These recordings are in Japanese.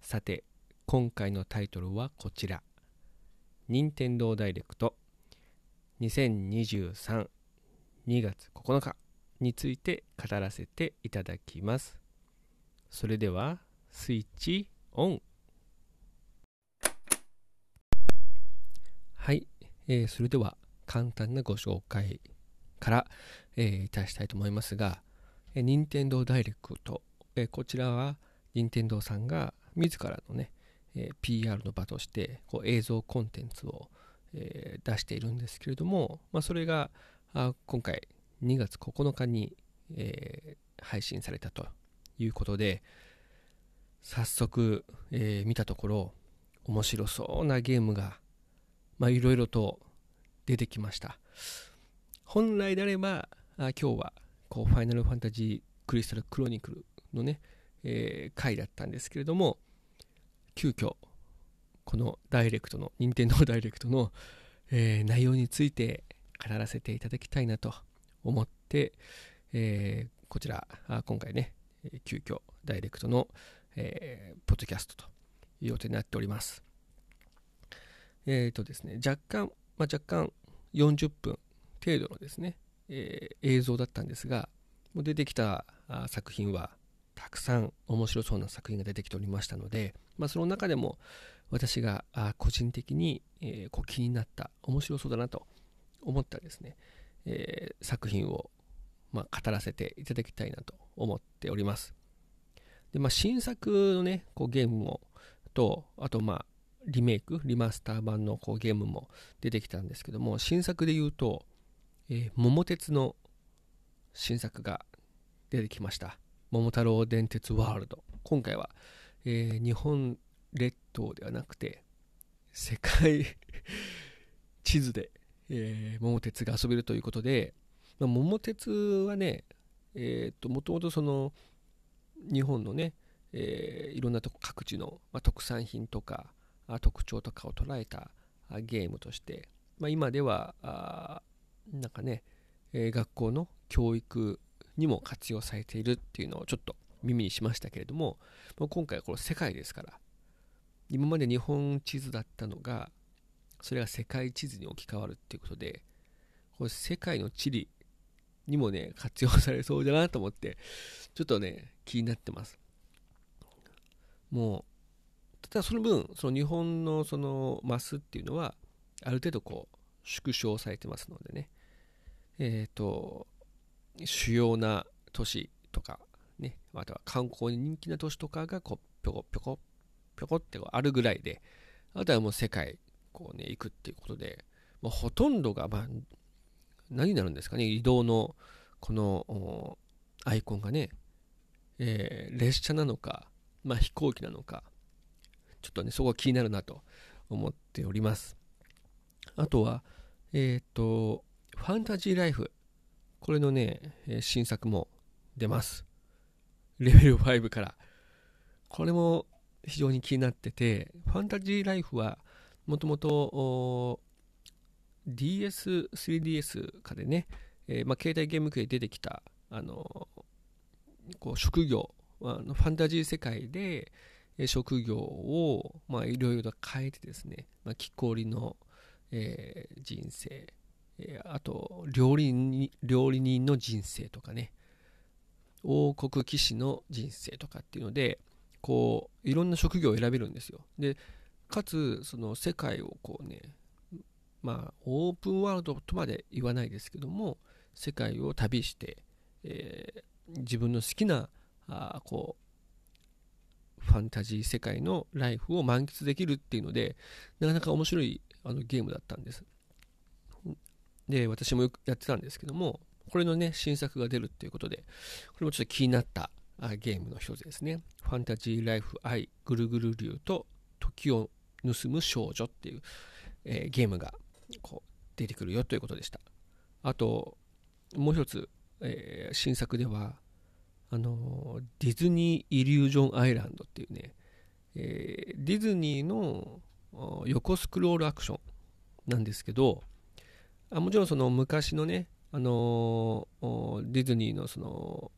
さて今回のタイトルはこちら。任天堂ダイレクト。2023 2月9日について語らせていただきます。それではスイッチオン。はい、えー、それでは簡単なご紹介から、えー、いたしたいと思いますが、えー、任天堂ダイレクト、えー、こちらは任天堂さんが自らのね、えー、PR の場としてこう映像コンテンツをえー、出しているんですけれども、まあ、それがあ今回2月9日に、えー、配信されたということで早速、えー、見たところ面白そうなゲームがいろいろと出てきました。本来であればあ今日はこうファイナルファンタジークリスタルクロニクルのね、えー、回だったんですけれども急遽このダイレクトの、任天堂ダイレクトの、えー、内容について語らせていただきたいなと思って、えー、こちら、今回ね、急遽ダイレクトの、えー、ポッドキャストという予定になっております。えっ、ー、とですね、若干、まあ、若干40分程度のですね、えー、映像だったんですが、もう出てきた作品はたくさん面白そうな作品が出てきておりましたので、まあ、その中でも私が個人的に、えこう気になった面白そうだなと思ったですね、えー、作品を、まあ、語らせていただきたいなと思っております。で、まあ、新作のねこうゲームもとあとまあリメイクリマスター版のこうゲームも出てきたんですけども新作で言うと、えー、桃鉄の新作が出てきました。桃太郎電鉄ワールド。今回は、えー、日本列島ではなくて世界 地図で、えー、桃鉄が遊べるということで、まあ、桃鉄はね、えー、ともともとその日本のね、えー、いろんなとこ各地の、まあ、特産品とか特徴とかを捉えたゲームとして、まあ、今ではあなんかね、えー、学校の教育にも活用されているっていうのをちょっと耳にしましたけれども、まあ、今回はこの世界ですから今まで日本地図だったのがそれが世界地図に置き換わるっていうことでこれ世界の地理にもね活用されそうだなと思ってちょっとね気になってます。もうただその分その日本のそのマスっていうのはある程度こう縮小されてますのでね。えっ、ー、と主要な都市とかねあとは観光に人気な都市とかがこうぴょこぴょこぴょこってあるぐらいで、あとはもう世界、こうね、行くっていうことで、もうほとんどが、まあ、何になるんですかね、移動の、この、アイコンがね、えー、列車なのか、まあ、飛行機なのか、ちょっとね、そこが気になるなと思っております。あとは、えっ、ー、と、ファンタジーライフ。これのね、新作も出ます。レベル5から。これも非常に気になってて、ファンタジーライフはもともと DS、3DS かでね、えー、まあ、携帯ゲーム機で出てきた、あのこう職業、あのファンタジー世界で、職業をいろいろと変えてですね、まあ、木こりの、えー、人生、あと料理人料理人の人生とかね。王国騎士の人生とかっていうので、こういろんな職業を選べるんですよ。でかつその世界をこうねまあオープンワールドとまで言わないですけども世界を旅して、えー、自分の好きなあこうファンタジー世界のライフを満喫できるっていうのでなかなか面白いあのゲームだったんです。で私もよくやってたんですけどもこれのね新作が出るっていうことでこれもちょっと気になったゲームの一つですね。ファンタジーライフアイぐるぐる竜と時を盗む少女っていう、えー、ゲームがこう出てくるよということでした。あと、もう一つ、えー、新作では、あのディズニー・イリュージョン・アイランドっていうね、えー、ディズニーの横スクロールアクションなんですけど、あもちろんその昔のね、あのディズニーのその、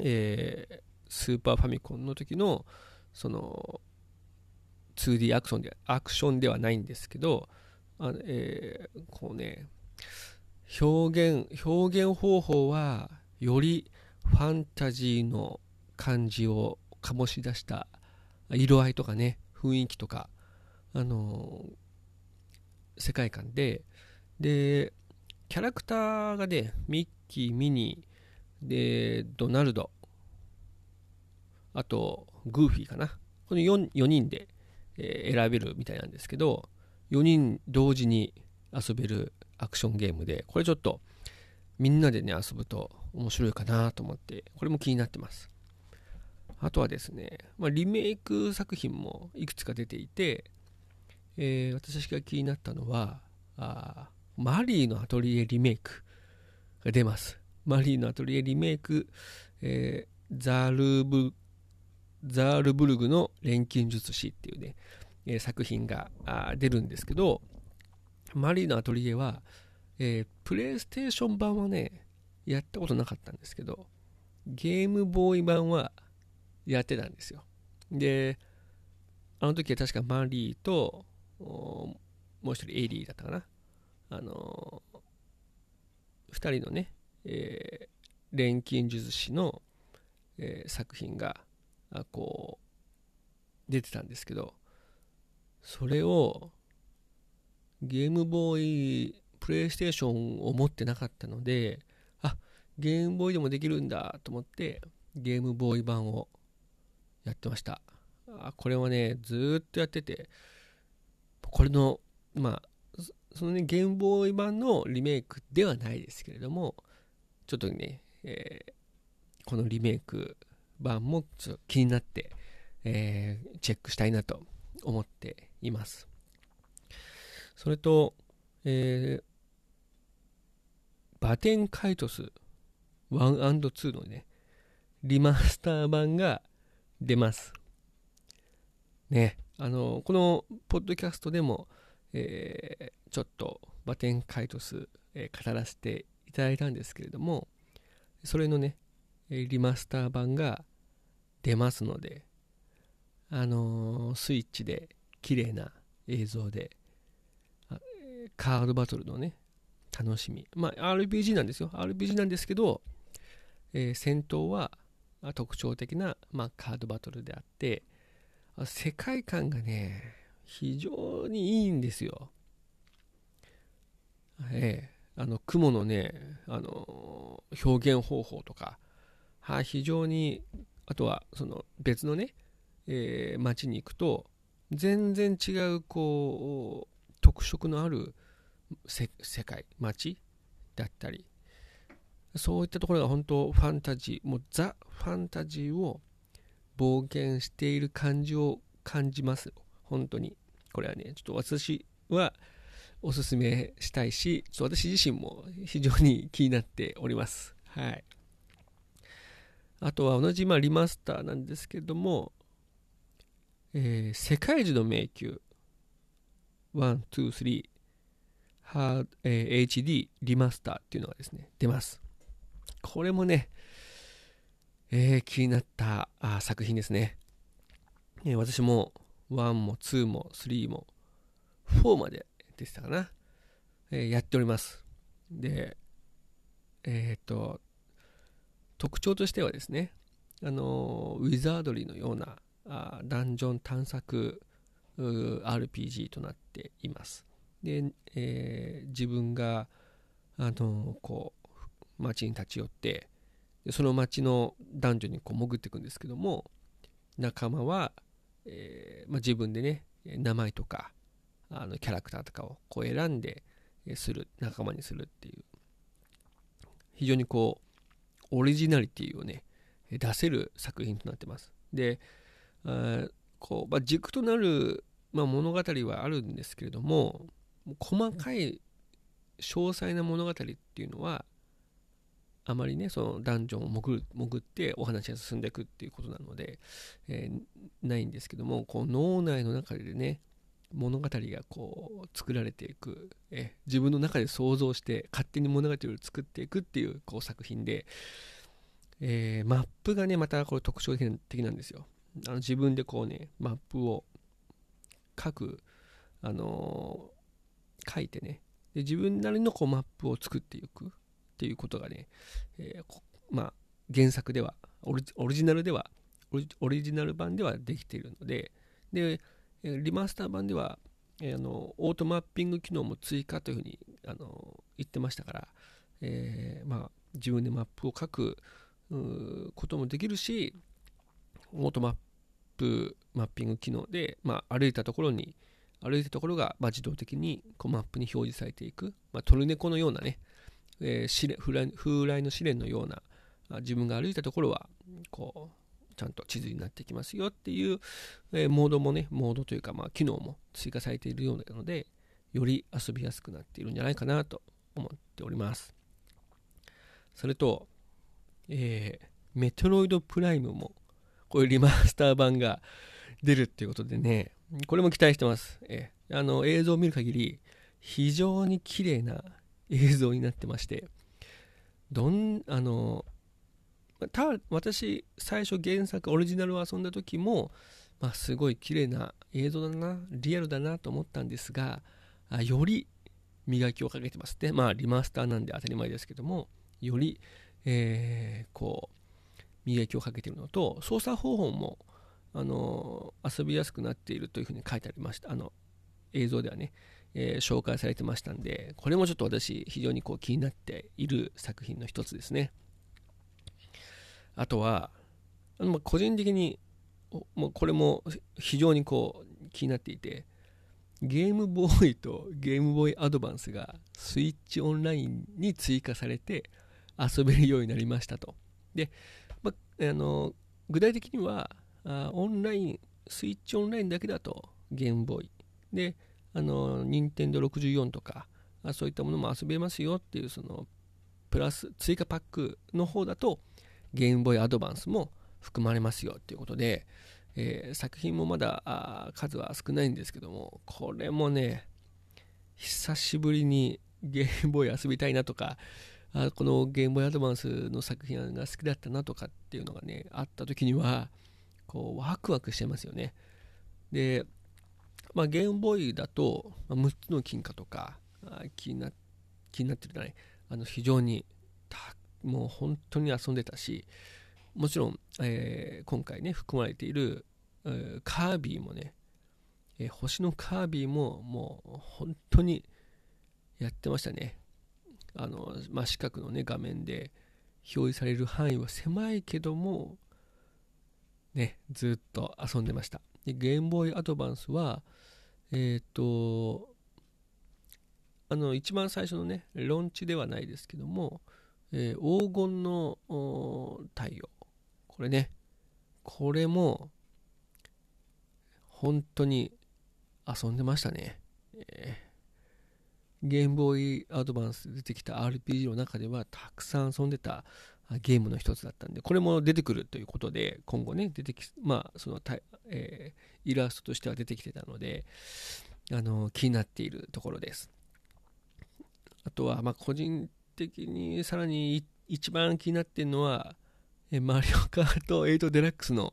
えー、スーパーファミコンの時のその 2D アクションでアクションではないんですけどあ、えー、こうね表現表現方法はよりファンタジーの感じを醸し出した色合いとかね雰囲気とかあの世界観ででキャラクターがねミッキーミニーでドナルドあとグーフィーかな。この 4, 4人で、えー、選べるみたいなんですけど4人同時に遊べるアクションゲームでこれちょっとみんなでね遊ぶと面白いかなと思ってこれも気になってます。あとはですね、まあ、リメイク作品もいくつか出ていて、えー、私が気になったのはあマリーのアトリエリメイクが出ますマリーのアトリエリメイク、えー、ザルブザールブルグの錬金術師っていうね、えー、作品が出るんですけど、マリーのアトリエは、えー、プレイステーション版はね、やったことなかったんですけど、ゲームボーイ版はやってたんですよ。で、あの時は確かマリーと、もう一人エリーだったかな。あのー、二人のね、えー、錬金術師の、えー、作品がこう出てたんですけどそれをゲームボーイプレイステーションを持ってなかったのであゲームボーイでもできるんだと思ってゲームボーイ版をやってました。あこれはねずっとやっててこれのまあそのねゲームボーイ版のリメイクではないですけれどもちょっとね、えー、このリメイク版もちょっと気になって、えー、チェックしたいなと思っています。それと、えー、バテンカイトス 1&2 のね、リマスター版が出ます。ね、あの、このポッドキャストでも、えー、ちょっとバテンカイトス、えー、語らせていただいたんですけれども、それのね、リマスター版が出ますので、あのー、スイッチで綺麗な映像で、カードバトルのね、楽しみ。まあ、RPG なんですよ。RPG なんですけど、えー、戦闘は特徴的な、まあ、カードバトルであって、世界観がね、非常にいいんですよ。えー、あの雲のね、あの表現方法とか、は非常にあとはその別のね、えー、街に行くと全然違うこう特色のある世界街だったりそういったところが本当ファンタジーもうザ・ファンタジーを冒険している感じを感じます本当に。これはねちょっと私はおすすめしたいし私自身も非常に気になっておりますはいあとは同じまあリマスターなんですけども、えー、世界樹の迷宮123はえ hd リマスターっていうのがですね、出ます。これもね、えー、気になったあ作品ですね。えー、私も1も2も3も4まででしたかな。えー、やっております。で、えっ、と、特徴としてはですね、あのウィザードリーのようなあダンジョン探索 RPG となっています。で、えー、自分が、あのこう街に立ち寄ってその街の男女にこう潜っていくんですけども仲間は、えーまあ、自分でね名前とかあのキャラクターとかをこう選んでする仲間にするっていう非常にこうオリジナリティをね、出せる作品となってます。で、こうまあ、軸となる、まあ、物語はあるんですけれども、細かい詳細な物語っていうのは、あまりね、そのダンジョンを潜る潜ってお話が進んでいくっていうことなので、えー、ないんですけども、こう脳内の中でね、物語がこう作られていく、え自分の中で想像して勝手に物語を作っていくっていうこう作品で、えー、マップがねまたこれ特徴的なんですよ。あの自分でこうねマップを書くあのー、書いてねで自分なりのこうマップを作っていく。っていうことがね、えー、まあ原作ではオリジナルではオリジナル版ではできているのででリマスター版では、えー、あのオートマッピング機能も追加というふうにあの言ってましたから、えー、まあ、自分でマップを書くこともできるしオートマップマッピング機能で、まあ、歩いたところに歩いたところが、まあ、自動的にこうマップに表示されていく、まあ、トルネコのようなね、えー、風来の試練のような自分が歩いたところはこうちゃんと地図になってきますよっていう、えー、モードもね、モードというか、まあ、機能も追加されているようなので、より遊びやすくなっているんじゃないかなと思っております。それと、えー、メトロイドプライムも、こういうリマスター版が出るっていうことでね、これも期待してます。えー、あの映像を見る限り、非常に綺麗な映像になってまして、どん、あの、た私最初原作オリジナルを遊んだ時も、まあ、すごい綺麗な映像だなリアルだなと思ったんですがあより磨きをかけてます。ねまあリマスターなんで当たり前ですけどもより、えー、こう磨きをかけているのと操作方法もあの遊びやすくなっているというふうに書いてありました。あの映像ではね、えー、紹介されてましたんでこれもちょっと私非常にこう気になっている作品の一つですね。あとは、個人的に、もうこれも非常にこう気になっていて、ゲームボーイとゲームボーイアドバンスがスイッチオンラインに追加されて遊べるようになりましたと。で、まあの具体的にはあオンライン、スイッチオンラインだけだとゲームボーイ。で、あの、任天堂64とか、そういったものも遊べますよっていう、その、プラス、追加パックの方だと、ゲームボーイアドバンスも含まれますよということで、えー、作品もまだ数は少ないんですけどもこれもね久しぶりにゲームボーイ遊びたいなとかあこのゲームボーイアドバンスの作品が好きだったなとかっていうのがねあった時にはこうワクワクしてますよね。で、まあ、ゲームボーイだと、まあ、6つの金貨とか気にな気になってるじゃないあの非常にたもう本当に遊んでたしもちろん、えー、今回ね含まれている、えー、カービィもね、えー、星のカービィももう本当にやってましたね。あの、まあ、四角のね画面で表示される範囲は狭いけどもねずっと遊んでました。でゲームボーイアドバンスはえっ、とあの一番最初のねロンチではないですけどもえー、黄金の太陽。これね、これも、本当に遊んでましたね。えー、ゲームボーイアドバンスで出てきた RPG の中ではたくさん遊んでたゲームの一つだったんで、これも出てくるということで、今後ね、出てき、まあ、その、えー、イラストとしては出てきてたので、あの気になっているところです。あとは、まあ、個人的にさらに一番気になってるのは、えマリオカート8デラックスの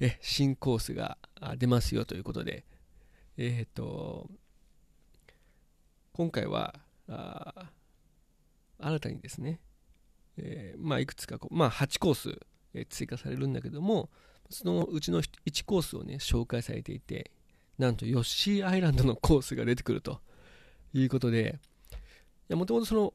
え新コースが出ますよということで、えっ、ー、と、今回は、あ新たにですね、えー、まあ、いくつかこう、まあ、8コース、えー、追加されるんだけども、そのうちの1コースをね、紹介されていて、なんとヨッシーアイランドのコースが出てくるということで、もともとその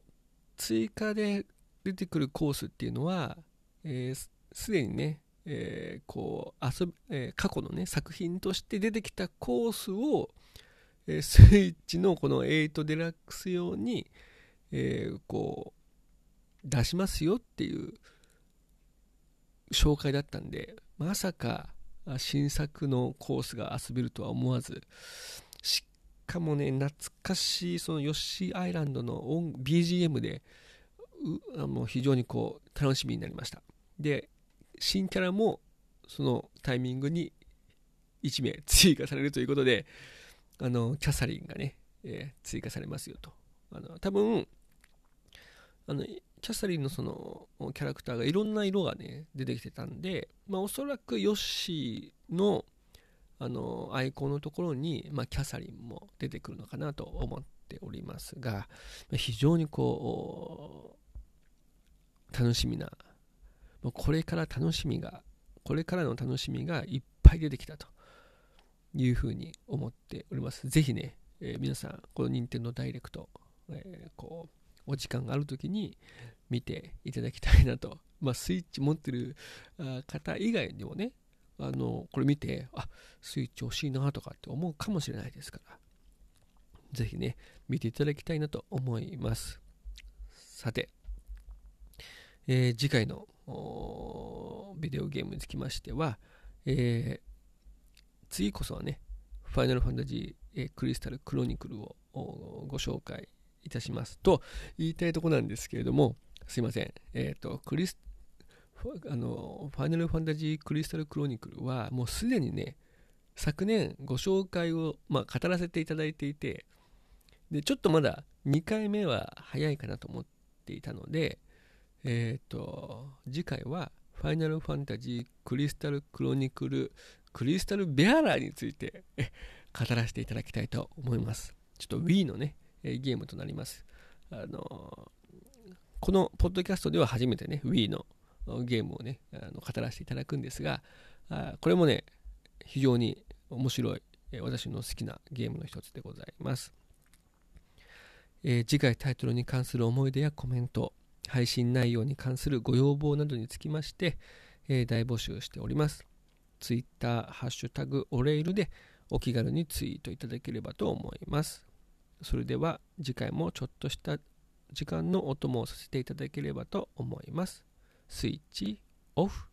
追加で出てくるコースっていうのは、えー、で、にね、えー、こう遊び、えー、過去のね、作品として出てきたコースを、えー、スイッチのこの8デラックス用に、えこう、出しますよっていう紹介だったんで、まさか新作のコースが遊べるとは思わず、かもね、懐かしいそのヨッシーアイランドの BGM で、あの非常にこう楽しみになりました。で、新キャラもそのタイミングに1名追加されるということで、あのキャサリンがね、えー、追加されますよと。あの多分あのキャサリンのそのキャラクターがいろんな色がね出てきてたんで、まあ、おそらくヨッシーのあのアイコンのところに、まあ、キャサリンも出てくるのかなと思っておりますが非常にこう楽しみなこれから楽しみがこれからの楽しみがいっぱい出てきたというふうに思っておりますぜひね、えー、皆さんこの任天堂ダイレクト、えー、こうお時間がある時に見ていただきたいなと。まあ、スイッチ持ってる方以外にもね、あの、これ見て、あ、スイッチ欲しいなとかって思うかもしれないですから、ぜひね、見ていただきたいなと思います。さて、えー、次回のビデオゲームにつきましては、えー、次こそはね、ファイナルファンタジー、えー、クリスタルクロニクルをご紹介いたしますと言いたいとこなんですけれども、すいません。えっ、ー、と、クリス、あの、ファイナルファンタジークリスタルクロニクルは、もうすでにね、昨年ご紹介を、まあ、語らせていただいていて、で、ちょっとまだ2回目は早いかなと思っていたので、えっ、ー、と、次回は、ファイナルファンタジークリスタルクロニクルクリスタルベアラーについて語らせていただきたいと思います。ちょっと Wii のね、ゲームとなります。あのこのポッドキャストでは初めてね、Wii のゲームをね、あの語らせていただくんですが、あこれもね、非常に面白い、私の好きなゲームの一つでございます。えー、次回タイトルに関する思い出やコメント、配信内容に関するご要望などにつきまして、えー、大募集しております。Twitter、ハッシュタグ、オレイルでお気軽にツイートいただければと思います。それでは次回もちょっとした時間のお供をさせていただければと思います。スイッチオフ。